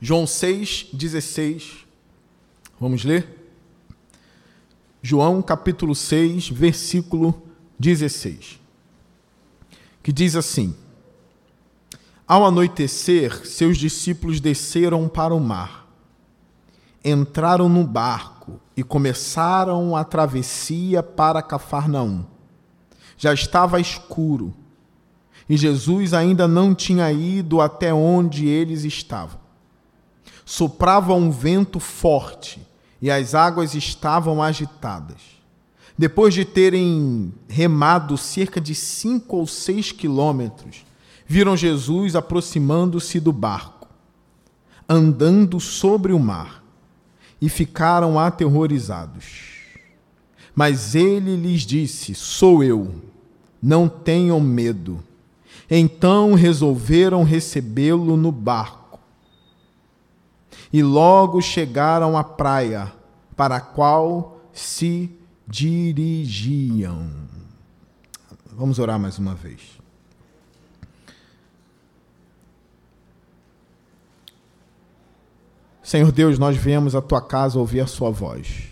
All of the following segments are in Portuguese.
João 6,16. Vamos ler? João capítulo 6, versículo 16. Que diz assim: Ao anoitecer, seus discípulos desceram para o mar, entraram no barco e começaram a travessia para Cafarnaum. Já estava escuro e Jesus ainda não tinha ido até onde eles estavam. Soprava um vento forte e as águas estavam agitadas. Depois de terem remado cerca de cinco ou seis quilômetros, viram Jesus aproximando-se do barco, andando sobre o mar, e ficaram aterrorizados. Mas ele lhes disse: Sou eu, não tenham medo. Então resolveram recebê-lo no barco e logo chegaram à praia para a qual se dirigiam. Vamos orar mais uma vez. Senhor Deus, nós viemos à tua casa ouvir a sua voz.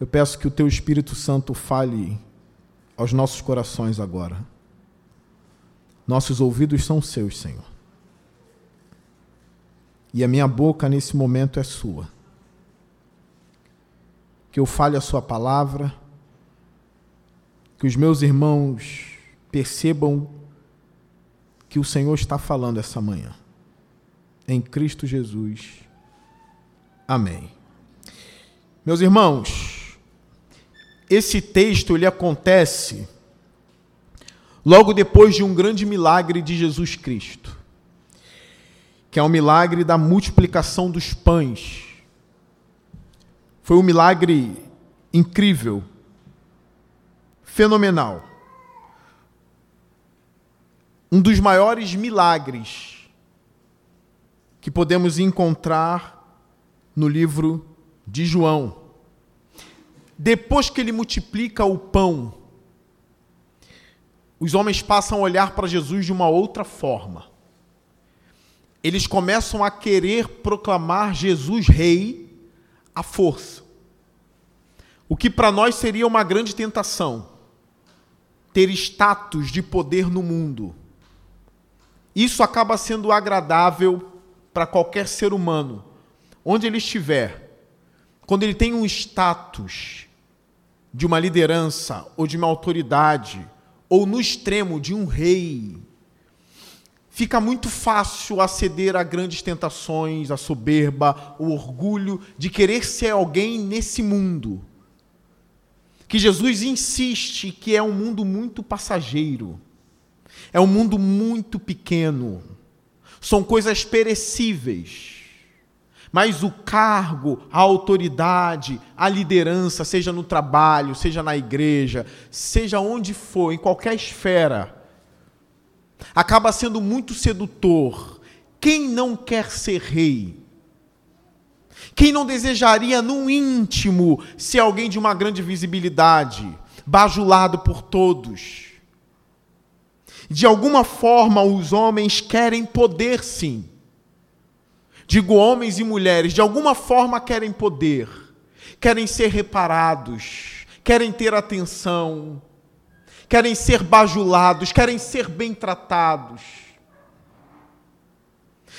Eu peço que o teu Espírito Santo fale aos nossos corações agora. Nossos ouvidos são seus, Senhor e a minha boca nesse momento é sua. Que eu fale a sua palavra, que os meus irmãos percebam que o Senhor está falando essa manhã. Em Cristo Jesus. Amém. Meus irmãos, esse texto ele acontece logo depois de um grande milagre de Jesus Cristo que é o milagre da multiplicação dos pães. Foi um milagre incrível, fenomenal. Um dos maiores milagres que podemos encontrar no livro de João. Depois que ele multiplica o pão, os homens passam a olhar para Jesus de uma outra forma eles começam a querer proclamar Jesus rei à força. O que para nós seria uma grande tentação, ter status de poder no mundo. Isso acaba sendo agradável para qualquer ser humano, onde ele estiver. Quando ele tem um status de uma liderança ou de uma autoridade, ou no extremo de um rei, fica muito fácil aceder a grandes tentações, a soberba, o orgulho de querer ser alguém nesse mundo. Que Jesus insiste que é um mundo muito passageiro, é um mundo muito pequeno, são coisas perecíveis. Mas o cargo, a autoridade, a liderança, seja no trabalho, seja na igreja, seja onde for, em qualquer esfera, acaba sendo muito sedutor. Quem não quer ser rei? Quem não desejaria, no íntimo, ser alguém de uma grande visibilidade, bajulado por todos? De alguma forma, os homens querem poder, sim. Digo homens e mulheres, de alguma forma querem poder, querem ser reparados, querem ter atenção, querem ser bajulados, querem ser bem tratados.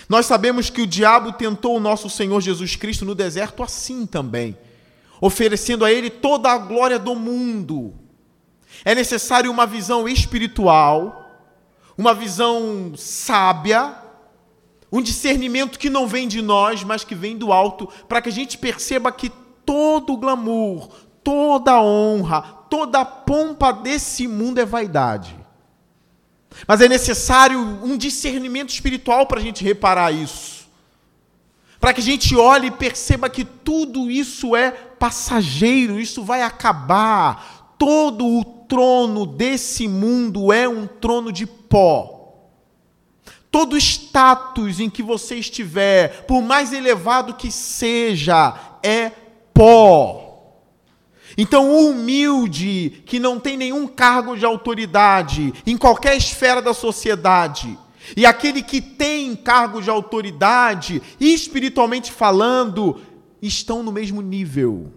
Nós sabemos que o diabo tentou o nosso Senhor Jesus Cristo no deserto assim também, oferecendo a ele toda a glória do mundo. É necessário uma visão espiritual, uma visão sábia, um discernimento que não vem de nós, mas que vem do alto, para que a gente perceba que todo o glamour, toda a honra, toda a pompa desse mundo é vaidade. Mas é necessário um discernimento espiritual para a gente reparar isso. Para que a gente olhe e perceba que tudo isso é passageiro, isso vai acabar. Todo o trono desse mundo é um trono de pó. Todo status em que você estiver, por mais elevado que seja, é pó. Então, o humilde, que não tem nenhum cargo de autoridade em qualquer esfera da sociedade, e aquele que tem cargo de autoridade, espiritualmente falando, estão no mesmo nível,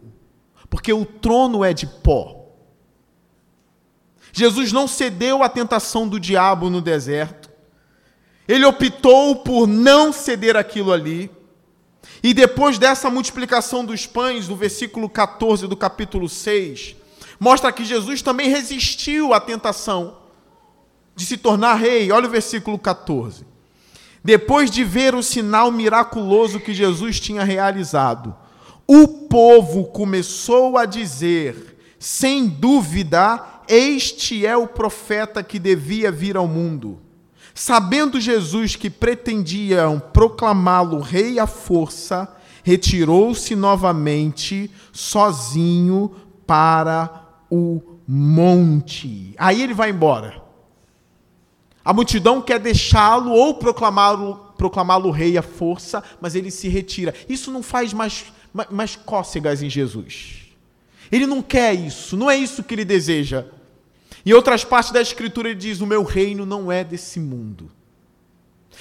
porque o trono é de pó. Jesus não cedeu à tentação do diabo no deserto, ele optou por não ceder aquilo ali. E depois dessa multiplicação dos pães, no versículo 14 do capítulo 6, mostra que Jesus também resistiu à tentação de se tornar rei. Olha o versículo 14. Depois de ver o sinal miraculoso que Jesus tinha realizado, o povo começou a dizer: sem dúvida, este é o profeta que devia vir ao mundo. Sabendo Jesus que pretendiam proclamá-lo rei à força, retirou-se novamente sozinho para o monte. Aí ele vai embora. A multidão quer deixá-lo ou proclamá-lo proclamá-lo rei à força, mas ele se retira. Isso não faz mais, mais cócegas em Jesus. Ele não quer isso, não é isso que ele deseja. Em outras partes da Escritura ele diz: O meu reino não é desse mundo.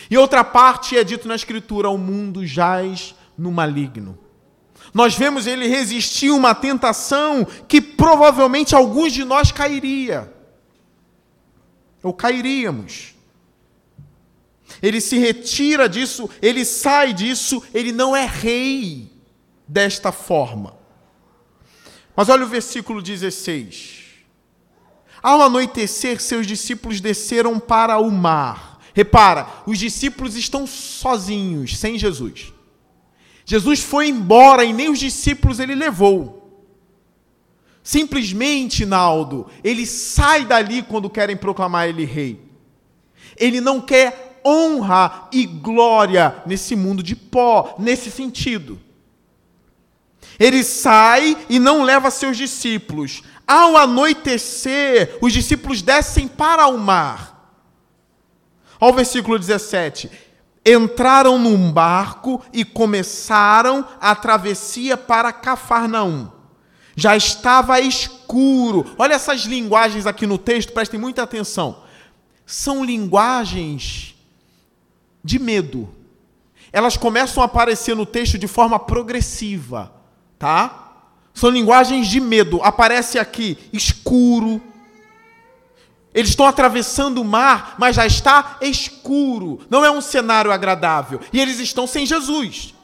Em outra parte é dito na Escritura: O mundo jaz no maligno. Nós vemos ele resistir uma tentação que provavelmente alguns de nós cairia. Ou cairíamos. Ele se retira disso, ele sai disso, ele não é rei desta forma. Mas olha o versículo 16. Ao anoitecer, seus discípulos desceram para o mar. Repara, os discípulos estão sozinhos, sem Jesus. Jesus foi embora e nem os discípulos ele levou. Simplesmente, Naldo, ele sai dali quando querem proclamar ele rei. Ele não quer honra e glória nesse mundo de pó, nesse sentido. Ele sai e não leva seus discípulos. Ao anoitecer, os discípulos descem para o mar. Ao versículo 17. Entraram num barco e começaram a travessia para Cafarnaum. Já estava escuro. Olha essas linguagens aqui no texto, prestem muita atenção. São linguagens de medo. Elas começam a aparecer no texto de forma progressiva, tá? São linguagens de medo. Aparece aqui escuro. Eles estão atravessando o mar, mas já está escuro. Não é um cenário agradável. E eles estão sem Jesus.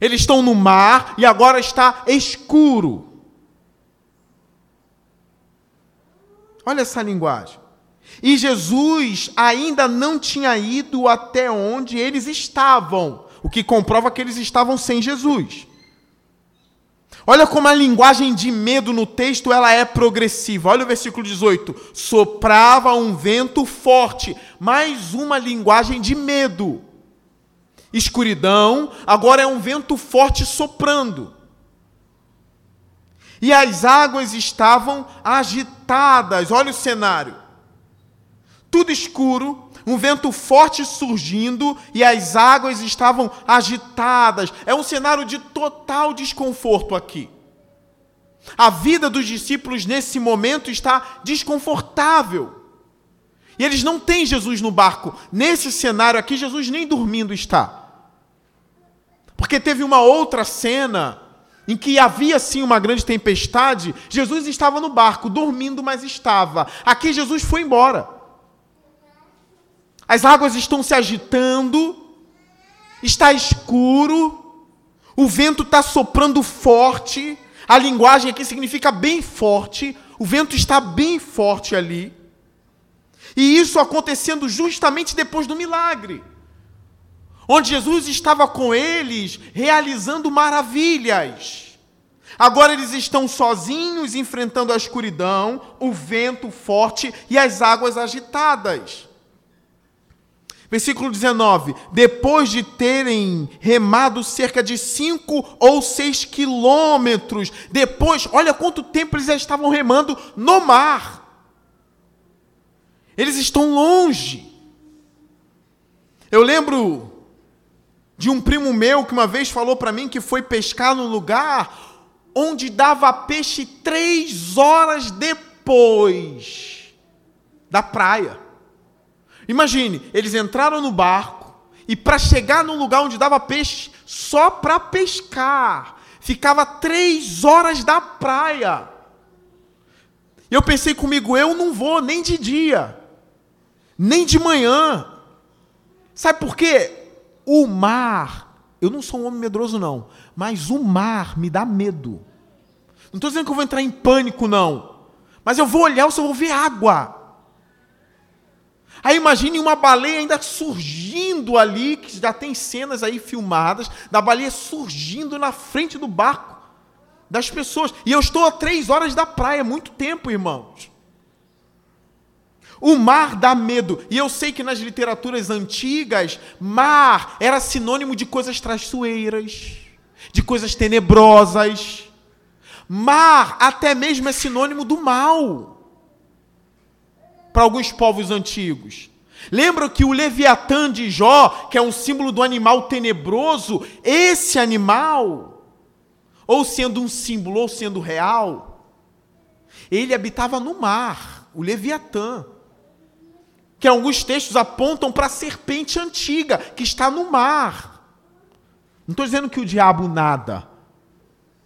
Eles estão no mar e agora está escuro. Olha essa linguagem. E Jesus ainda não tinha ido até onde eles estavam, o que comprova que eles estavam sem Jesus. Olha como a linguagem de medo no texto ela é progressiva. Olha o versículo 18. Soprava um vento forte. Mais uma linguagem de medo. Escuridão, agora é um vento forte soprando. E as águas estavam agitadas. Olha o cenário. Tudo escuro, um vento forte surgindo e as águas estavam agitadas. É um cenário de total desconforto aqui. A vida dos discípulos nesse momento está desconfortável. E eles não têm Jesus no barco. Nesse cenário aqui, Jesus nem dormindo está. Porque teve uma outra cena em que havia sim uma grande tempestade, Jesus estava no barco, dormindo, mas estava. Aqui Jesus foi embora. As águas estão se agitando, está escuro, o vento está soprando forte, a linguagem aqui significa bem forte, o vento está bem forte ali. E isso acontecendo justamente depois do milagre, onde Jesus estava com eles realizando maravilhas. Agora eles estão sozinhos enfrentando a escuridão, o vento forte e as águas agitadas. Versículo 19: Depois de terem remado cerca de cinco ou seis quilômetros, depois, olha quanto tempo eles já estavam remando no mar. Eles estão longe. Eu lembro de um primo meu que uma vez falou para mim que foi pescar num lugar onde dava peixe três horas depois da praia. Imagine, eles entraram no barco e para chegar num lugar onde dava peixe, só para pescar, ficava três horas da praia. Eu pensei comigo, eu não vou nem de dia, nem de manhã. Sabe por quê? O mar, eu não sou um homem medroso, não, mas o mar me dá medo. Não estou dizendo que eu vou entrar em pânico, não. Mas eu vou olhar, eu só vou ver água. Aí imagine uma baleia ainda surgindo ali, que já tem cenas aí filmadas, da baleia surgindo na frente do barco das pessoas. E eu estou a três horas da praia, muito tempo, irmãos. O mar dá medo. E eu sei que nas literaturas antigas, mar era sinônimo de coisas traiçoeiras, de coisas tenebrosas. Mar até mesmo é sinônimo do mal para alguns povos antigos. Lembra que o Leviatã de Jó, que é um símbolo do animal tenebroso, esse animal, ou sendo um símbolo ou sendo real, ele habitava no mar, o Leviatã. Que alguns textos apontam para a serpente antiga, que está no mar. Não estou dizendo que o diabo nada.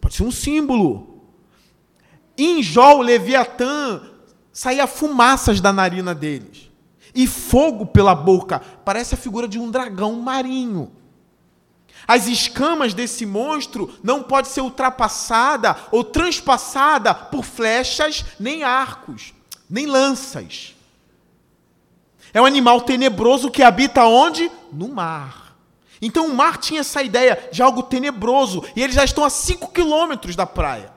Pode ser um símbolo. Em Jó, o Leviatã saía fumaças da narina deles e fogo pela boca. Parece a figura de um dragão marinho. As escamas desse monstro não pode ser ultrapassada ou transpassada por flechas, nem arcos, nem lanças. É um animal tenebroso que habita onde? No mar. Então o mar tinha essa ideia de algo tenebroso e eles já estão a 5 quilômetros da praia.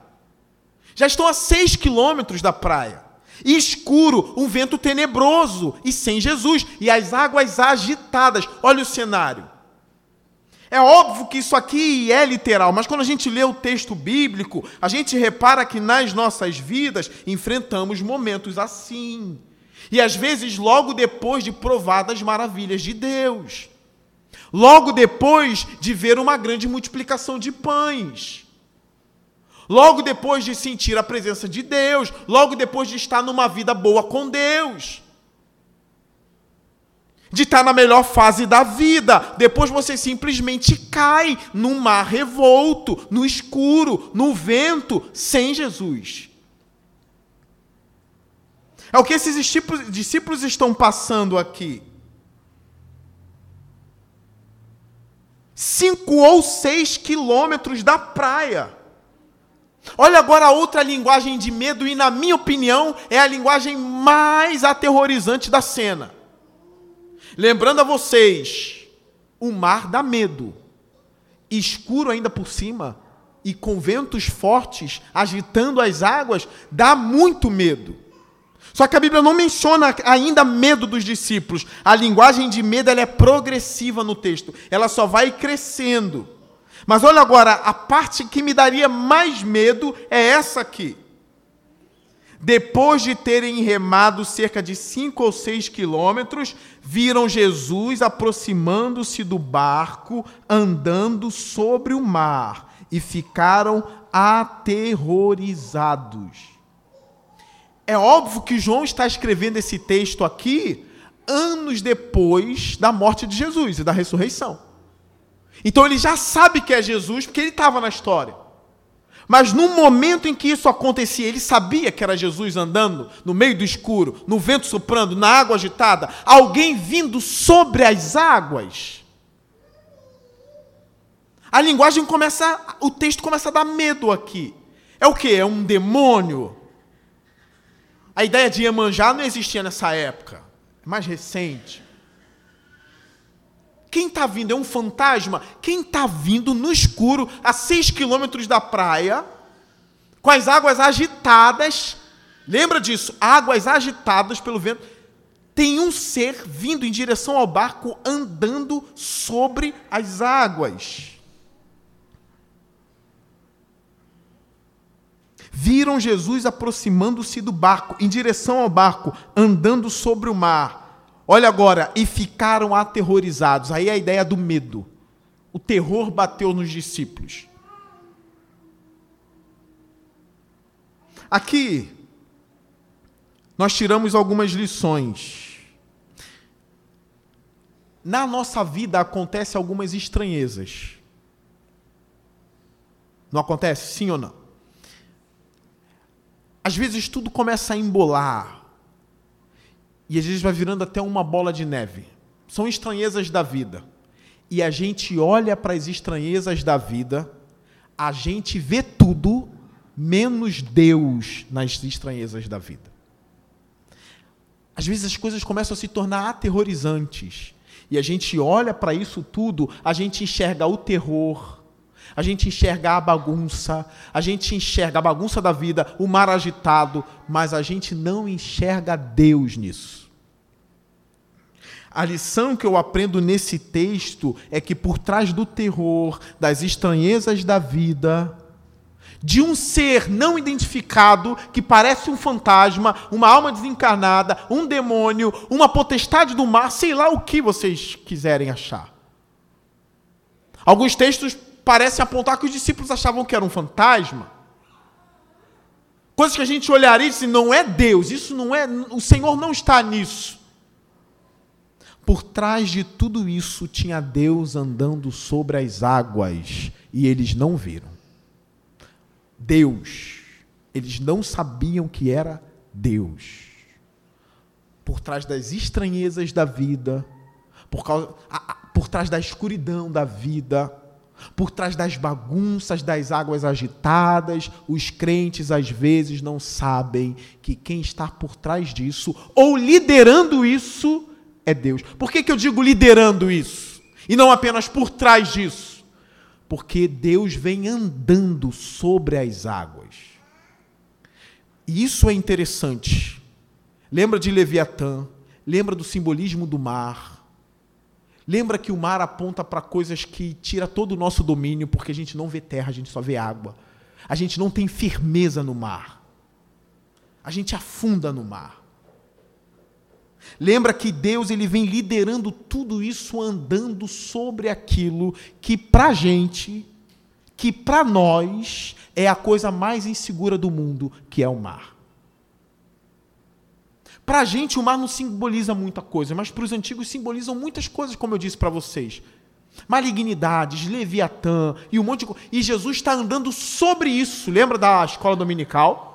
Já estão a 6 quilômetros da praia escuro, um vento tenebroso e sem Jesus, e as águas agitadas. Olha o cenário. É óbvio que isso aqui é literal, mas quando a gente lê o texto bíblico, a gente repara que nas nossas vidas enfrentamos momentos assim. E às vezes logo depois de provar das maravilhas de Deus. Logo depois de ver uma grande multiplicação de pães logo depois de sentir a presença de Deus, logo depois de estar numa vida boa com Deus, de estar na melhor fase da vida, depois você simplesmente cai num mar revolto, no escuro, no vento, sem Jesus. É o que esses discípulos estão passando aqui. Cinco ou seis quilômetros da praia. Olha agora a outra linguagem de medo, e na minha opinião, é a linguagem mais aterrorizante da cena. Lembrando a vocês, o mar dá medo, escuro ainda por cima, e com ventos fortes agitando as águas, dá muito medo. Só que a Bíblia não menciona ainda medo dos discípulos. A linguagem de medo ela é progressiva no texto, ela só vai crescendo. Mas olha agora, a parte que me daria mais medo é essa aqui. Depois de terem remado cerca de cinco ou seis quilômetros, viram Jesus aproximando-se do barco, andando sobre o mar, e ficaram aterrorizados. É óbvio que João está escrevendo esse texto aqui anos depois da morte de Jesus e da ressurreição. Então ele já sabe que é Jesus porque ele estava na história. Mas no momento em que isso acontecia, ele sabia que era Jesus andando no meio do escuro, no vento soprando, na água agitada, alguém vindo sobre as águas. A linguagem começa, o texto começa a dar medo aqui. É o que? É um demônio? A ideia de Iemanjá não existia nessa época. É mais recente. Quem está vindo? É um fantasma? Quem está vindo no escuro, a seis quilômetros da praia, com as águas agitadas? Lembra disso? Águas agitadas pelo vento. Tem um ser vindo em direção ao barco, andando sobre as águas. Viram Jesus aproximando-se do barco, em direção ao barco, andando sobre o mar. Olha agora, e ficaram aterrorizados. Aí é a ideia do medo. O terror bateu nos discípulos. Aqui, nós tiramos algumas lições. na nossa vida acontece algumas estranhezas. Não acontece? Sim ou não? Às vezes tudo começa a embolar. E às vezes vai virando até uma bola de neve. São estranhezas da vida. E a gente olha para as estranhezas da vida, a gente vê tudo menos Deus nas estranhezas da vida. Às vezes as coisas começam a se tornar aterrorizantes. E a gente olha para isso tudo, a gente enxerga o terror, a gente enxerga a bagunça, a gente enxerga a bagunça da vida, o mar agitado, mas a gente não enxerga Deus nisso. A lição que eu aprendo nesse texto é que por trás do terror, das estranhezas da vida, de um ser não identificado que parece um fantasma, uma alma desencarnada, um demônio, uma potestade do mar, sei lá o que vocês quiserem achar. Alguns textos parecem apontar que os discípulos achavam que era um fantasma. Coisas que a gente olharia e diz, não é Deus, isso não é, o Senhor não está nisso. Por trás de tudo isso tinha Deus andando sobre as águas e eles não viram. Deus. Eles não sabiam que era Deus. Por trás das estranhezas da vida, por, causa, por trás da escuridão da vida, por trás das bagunças das águas agitadas, os crentes às vezes não sabem que quem está por trás disso, ou liderando isso, é Deus. Por que, que eu digo liderando isso? E não apenas por trás disso? porque Deus vem andando sobre as águas. E isso é interessante. Lembra de Leviatã, lembra do simbolismo do mar. Lembra que o mar aponta para coisas que tira todo o nosso domínio, porque a gente não vê terra, a gente só vê água. A gente não tem firmeza no mar. A gente afunda no mar. Lembra que Deus ele vem liderando tudo isso andando sobre aquilo que para gente, que para nós é a coisa mais insegura do mundo, que é o mar. Para a gente o mar não simboliza muita coisa, mas para os antigos simbolizam muitas coisas, como eu disse para vocês. Malignidades, Leviatã e um monte de coisa. E Jesus está andando sobre isso. Lembra da escola dominical?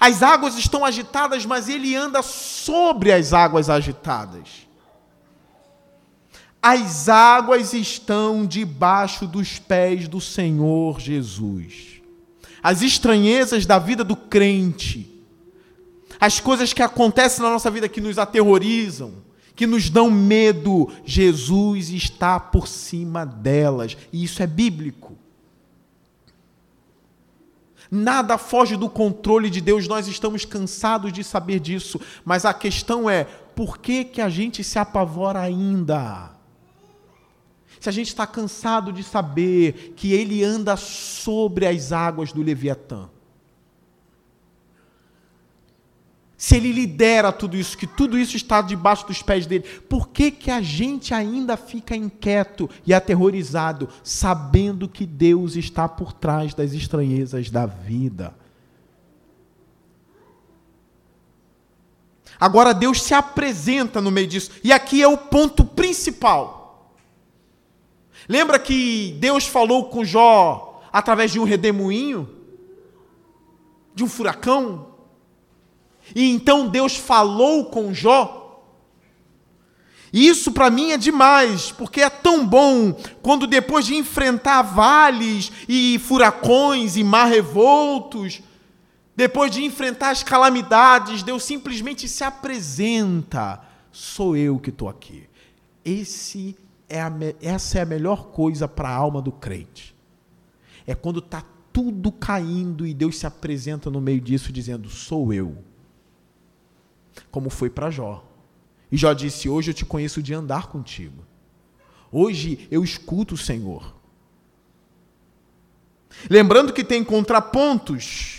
As águas estão agitadas, mas ele anda sobre as águas agitadas. As águas estão debaixo dos pés do Senhor Jesus. As estranhezas da vida do crente, as coisas que acontecem na nossa vida que nos aterrorizam, que nos dão medo, Jesus está por cima delas. E isso é bíblico. Nada foge do controle de Deus, nós estamos cansados de saber disso, mas a questão é: por que, que a gente se apavora ainda? Se a gente está cansado de saber que ele anda sobre as águas do Leviatã, se ele lidera tudo isso, que tudo isso está debaixo dos pés dele, por que, que a gente ainda fica inquieto e aterrorizado, sabendo que Deus está por trás das estranhezas da vida? Agora Deus se apresenta no meio disso, e aqui é o ponto principal. Lembra que Deus falou com Jó através de um redemoinho? De um furacão? E então Deus falou com Jó. E isso para mim é demais, porque é tão bom quando depois de enfrentar vales e furacões e mar revoltos, depois de enfrentar as calamidades, Deus simplesmente se apresenta: sou eu que estou aqui. Esse é a, essa é a melhor coisa para a alma do crente. É quando está tudo caindo e Deus se apresenta no meio disso, dizendo: sou eu como foi para Jó. E Jó disse: Hoje eu te conheço de andar contigo. Hoje eu escuto o Senhor. Lembrando que tem contrapontos.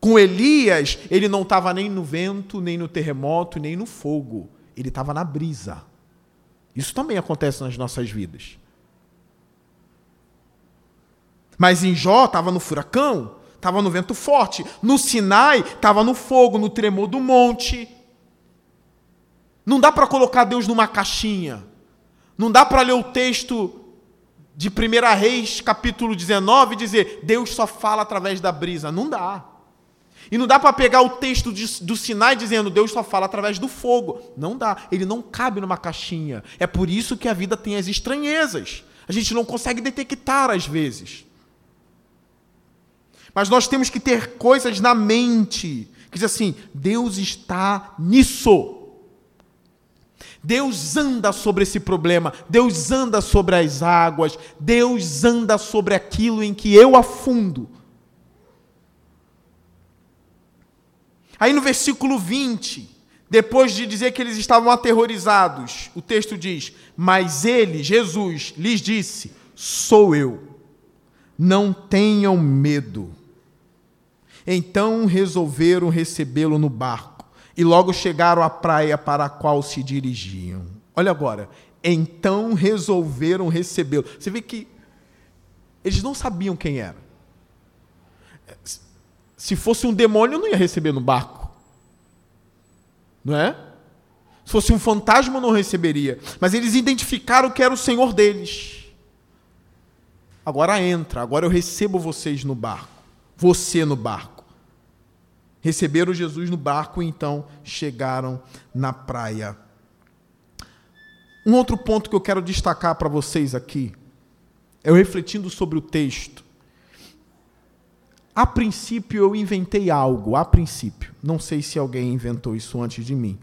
Com Elias, ele não estava nem no vento, nem no terremoto, nem no fogo. Ele estava na brisa. Isso também acontece nas nossas vidas. Mas em Jó estava no furacão, estava no vento forte. No Sinai, estava no fogo, no tremor do monte. Não dá para colocar Deus numa caixinha. Não dá para ler o texto de 1 Reis, capítulo 19, e dizer Deus só fala através da brisa. Não dá. E não dá para pegar o texto de, do Sinai dizendo Deus só fala através do fogo. Não dá. Ele não cabe numa caixinha. É por isso que a vida tem as estranhezas. A gente não consegue detectar às vezes. Mas nós temos que ter coisas na mente que diz assim: Deus está nisso. Deus anda sobre esse problema, Deus anda sobre as águas, Deus anda sobre aquilo em que eu afundo. Aí no versículo 20, depois de dizer que eles estavam aterrorizados, o texto diz: Mas ele, Jesus, lhes disse: Sou eu, não tenham medo. Então resolveram recebê-lo no barco e logo chegaram à praia para a qual se dirigiam. Olha agora, então resolveram recebê-lo. Você vê que eles não sabiam quem era. Se fosse um demônio, não ia receber no barco. Não é? Se fosse um fantasma, não receberia. Mas eles identificaram que era o Senhor deles. Agora entra, agora eu recebo vocês no barco. Você no barco. Receberam Jesus no barco e então chegaram na praia. Um outro ponto que eu quero destacar para vocês aqui, eu refletindo sobre o texto, a princípio eu inventei algo, a princípio. Não sei se alguém inventou isso antes de mim.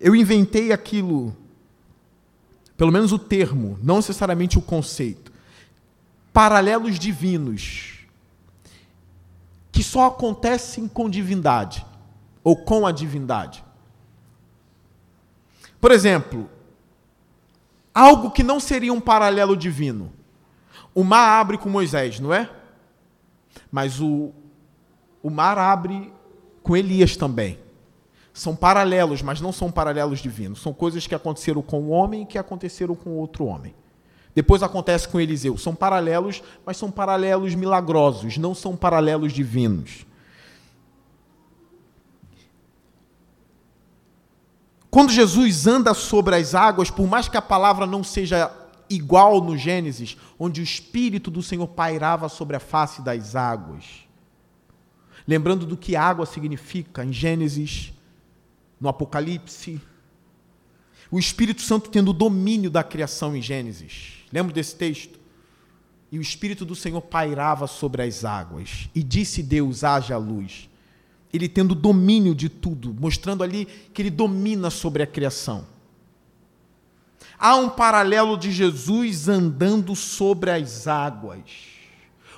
Eu inventei aquilo, pelo menos o termo, não necessariamente o conceito. Paralelos divinos, só acontecem com divindade, ou com a divindade. Por exemplo, algo que não seria um paralelo divino. O mar abre com Moisés, não é? Mas o, o mar abre com Elias também. São paralelos, mas não são paralelos divinos. São coisas que aconteceram com o homem e que aconteceram com outro homem. Depois acontece com Eliseu. São paralelos, mas são paralelos milagrosos, não são paralelos divinos. Quando Jesus anda sobre as águas, por mais que a palavra não seja igual no Gênesis, onde o Espírito do Senhor pairava sobre a face das águas. Lembrando do que água significa em Gênesis, no Apocalipse. O Espírito Santo tendo o domínio da criação em Gênesis. Lembra desse texto? E o Espírito do Senhor pairava sobre as águas. E disse Deus: haja luz. Ele tendo domínio de tudo, mostrando ali que ele domina sobre a criação. Há um paralelo de Jesus andando sobre as águas,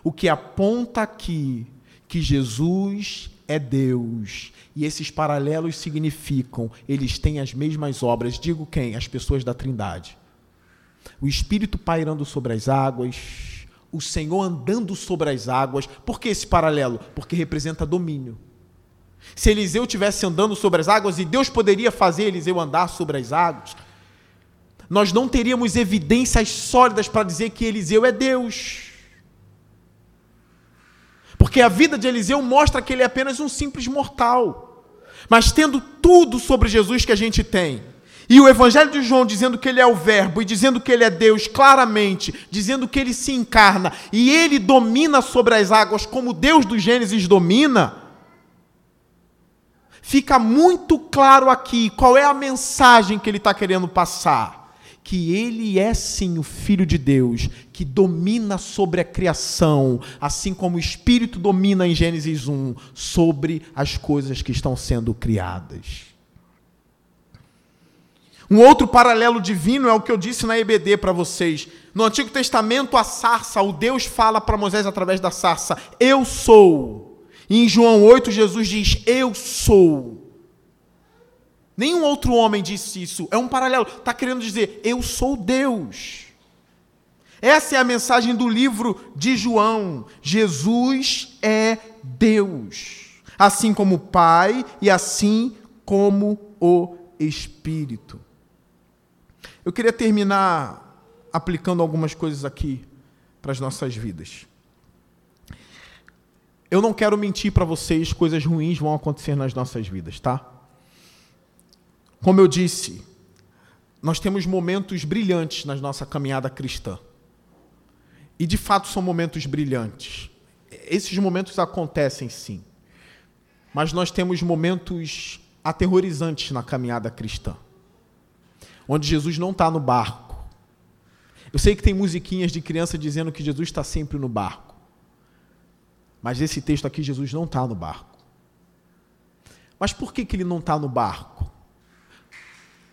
o que aponta aqui que Jesus é Deus. E esses paralelos significam, eles têm as mesmas obras. Digo quem? As pessoas da Trindade. O Espírito pairando sobre as águas, o Senhor andando sobre as águas. Por que esse paralelo? Porque representa domínio. Se Eliseu tivesse andando sobre as águas e Deus poderia fazer Eliseu andar sobre as águas, nós não teríamos evidências sólidas para dizer que Eliseu é Deus. Porque a vida de Eliseu mostra que ele é apenas um simples mortal. Mas tendo tudo sobre Jesus que a gente tem, e o Evangelho de João dizendo que ele é o Verbo, e dizendo que ele é Deus claramente, dizendo que ele se encarna, e ele domina sobre as águas como Deus do Gênesis domina, fica muito claro aqui qual é a mensagem que ele está querendo passar que ele é sim o Filho de Deus, que domina sobre a criação, assim como o Espírito domina em Gênesis 1 sobre as coisas que estão sendo criadas. Um outro paralelo divino é o que eu disse na EBD para vocês. No Antigo Testamento, a sarça, o Deus fala para Moisés através da sarça: Eu sou. E em João 8, Jesus diz: Eu sou. Nenhum outro homem disse isso. É um paralelo. Está querendo dizer, eu sou Deus. Essa é a mensagem do livro de João. Jesus é Deus. Assim como o Pai e assim como o Espírito. Eu queria terminar aplicando algumas coisas aqui para as nossas vidas. Eu não quero mentir para vocês, coisas ruins vão acontecer nas nossas vidas, tá? Como eu disse, nós temos momentos brilhantes na nossa caminhada cristã. E de fato são momentos brilhantes. Esses momentos acontecem sim. Mas nós temos momentos aterrorizantes na caminhada cristã. Onde Jesus não está no barco. Eu sei que tem musiquinhas de criança dizendo que Jesus está sempre no barco. Mas esse texto aqui, Jesus não está no barco. Mas por que, que ele não está no barco?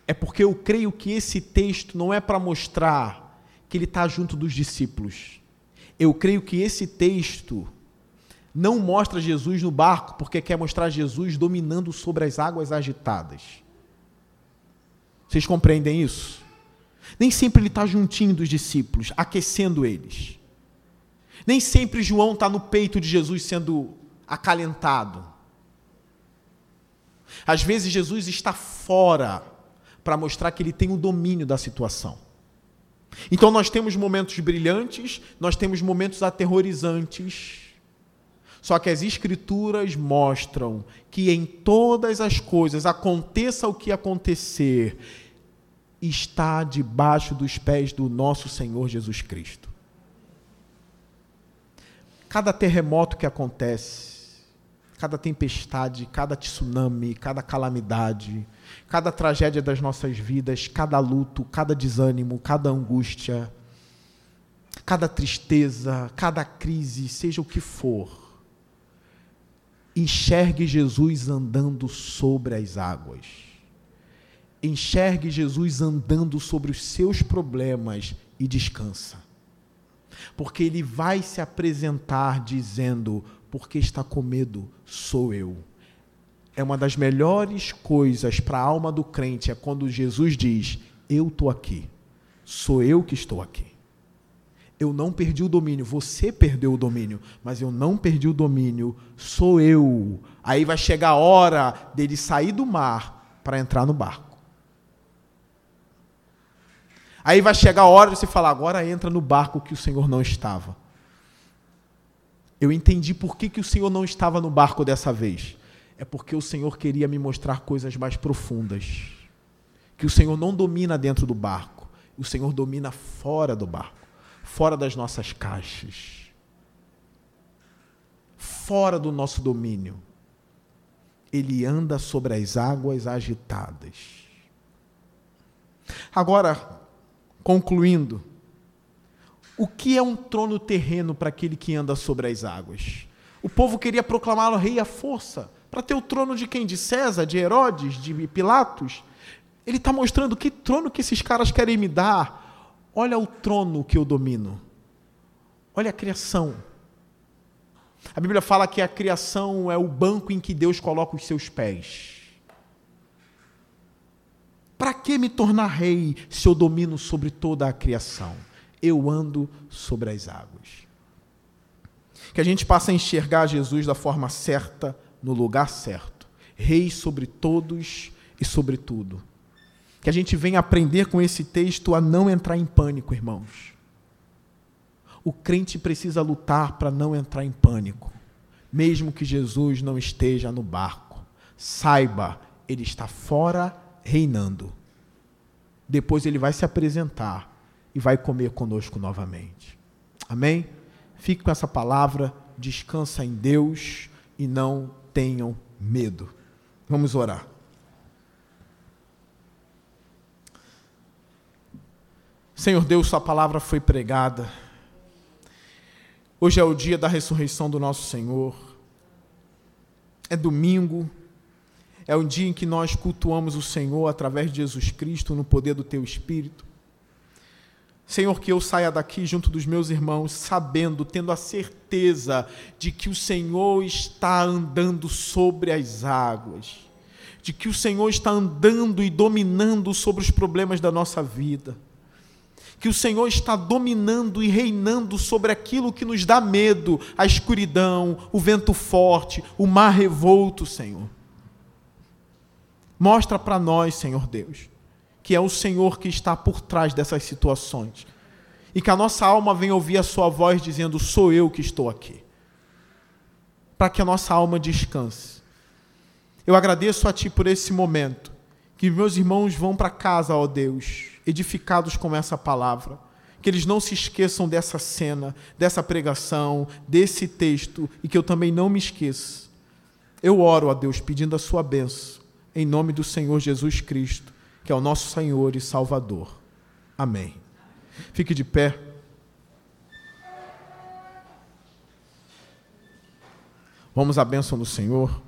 É porque eu creio que esse texto não é para mostrar que ele está junto dos discípulos. Eu creio que esse texto não mostra Jesus no barco porque quer mostrar Jesus dominando sobre as águas agitadas. Vocês compreendem isso? Nem sempre ele está juntinho dos discípulos, aquecendo eles. Nem sempre João está no peito de Jesus sendo acalentado. Às vezes Jesus está fora para mostrar que ele tem o domínio da situação. Então nós temos momentos brilhantes, nós temos momentos aterrorizantes. Só que as Escrituras mostram que em todas as coisas, aconteça o que acontecer, está debaixo dos pés do nosso Senhor Jesus Cristo. Cada terremoto que acontece, cada tempestade, cada tsunami, cada calamidade, cada tragédia das nossas vidas, cada luto, cada desânimo, cada angústia, cada tristeza, cada crise, seja o que for, enxergue Jesus andando sobre as águas. Enxergue Jesus andando sobre os seus problemas e descansa. Porque ele vai se apresentar dizendo: Porque está com medo, sou eu é uma das melhores coisas para a alma do crente é quando Jesus diz: Eu estou aqui, sou eu que estou aqui. Eu não perdi o domínio, você perdeu o domínio, mas eu não perdi o domínio, sou eu. Aí vai chegar a hora dele sair do mar para entrar no barco. Aí vai chegar a hora de você falar: agora entra no barco que o Senhor não estava. Eu entendi por que, que o Senhor não estava no barco dessa vez é porque o Senhor queria me mostrar coisas mais profundas. Que o Senhor não domina dentro do barco, o Senhor domina fora do barco, fora das nossas caixas, fora do nosso domínio. Ele anda sobre as águas agitadas. Agora, concluindo, o que é um trono terreno para aquele que anda sobre as águas? O povo queria proclamá-lo rei à força para ter o trono de quem? De César, de Herodes, de Pilatos? Ele está mostrando que trono que esses caras querem me dar. Olha o trono que eu domino. Olha a criação. A Bíblia fala que a criação é o banco em que Deus coloca os seus pés. Para que me tornar rei se eu domino sobre toda a criação? Eu ando sobre as águas. Que a gente passe a enxergar Jesus da forma certa, no lugar certo, rei sobre todos e sobre tudo. Que a gente venha aprender com esse texto a não entrar em pânico, irmãos. O crente precisa lutar para não entrar em pânico, mesmo que Jesus não esteja no barco. Saiba, ele está fora reinando. Depois ele vai se apresentar e vai comer conosco novamente. Amém? Fique com essa palavra, descansa em Deus e não tenham medo. Vamos orar. Senhor Deus, Sua palavra foi pregada. Hoje é o dia da ressurreição do nosso Senhor. É domingo. É o dia em que nós cultuamos o Senhor através de Jesus Cristo no poder do Teu Espírito. Senhor, que eu saia daqui junto dos meus irmãos, sabendo, tendo a certeza de que o Senhor está andando sobre as águas, de que o Senhor está andando e dominando sobre os problemas da nossa vida, que o Senhor está dominando e reinando sobre aquilo que nos dá medo, a escuridão, o vento forte, o mar revolto, Senhor. Mostra para nós, Senhor Deus, que é o Senhor que está por trás dessas situações. E que a nossa alma venha ouvir a Sua voz dizendo: Sou eu que estou aqui. Para que a nossa alma descanse. Eu agradeço a Ti por esse momento Que meus irmãos vão para casa, ó Deus, edificados com essa palavra. Que eles não se esqueçam dessa cena, dessa pregação, desse texto e que eu também não me esqueça. Eu oro a Deus pedindo a sua bênção, em nome do Senhor Jesus Cristo, que é o nosso Senhor e Salvador. Amém. Fique de pé. Vamos à bênção do Senhor.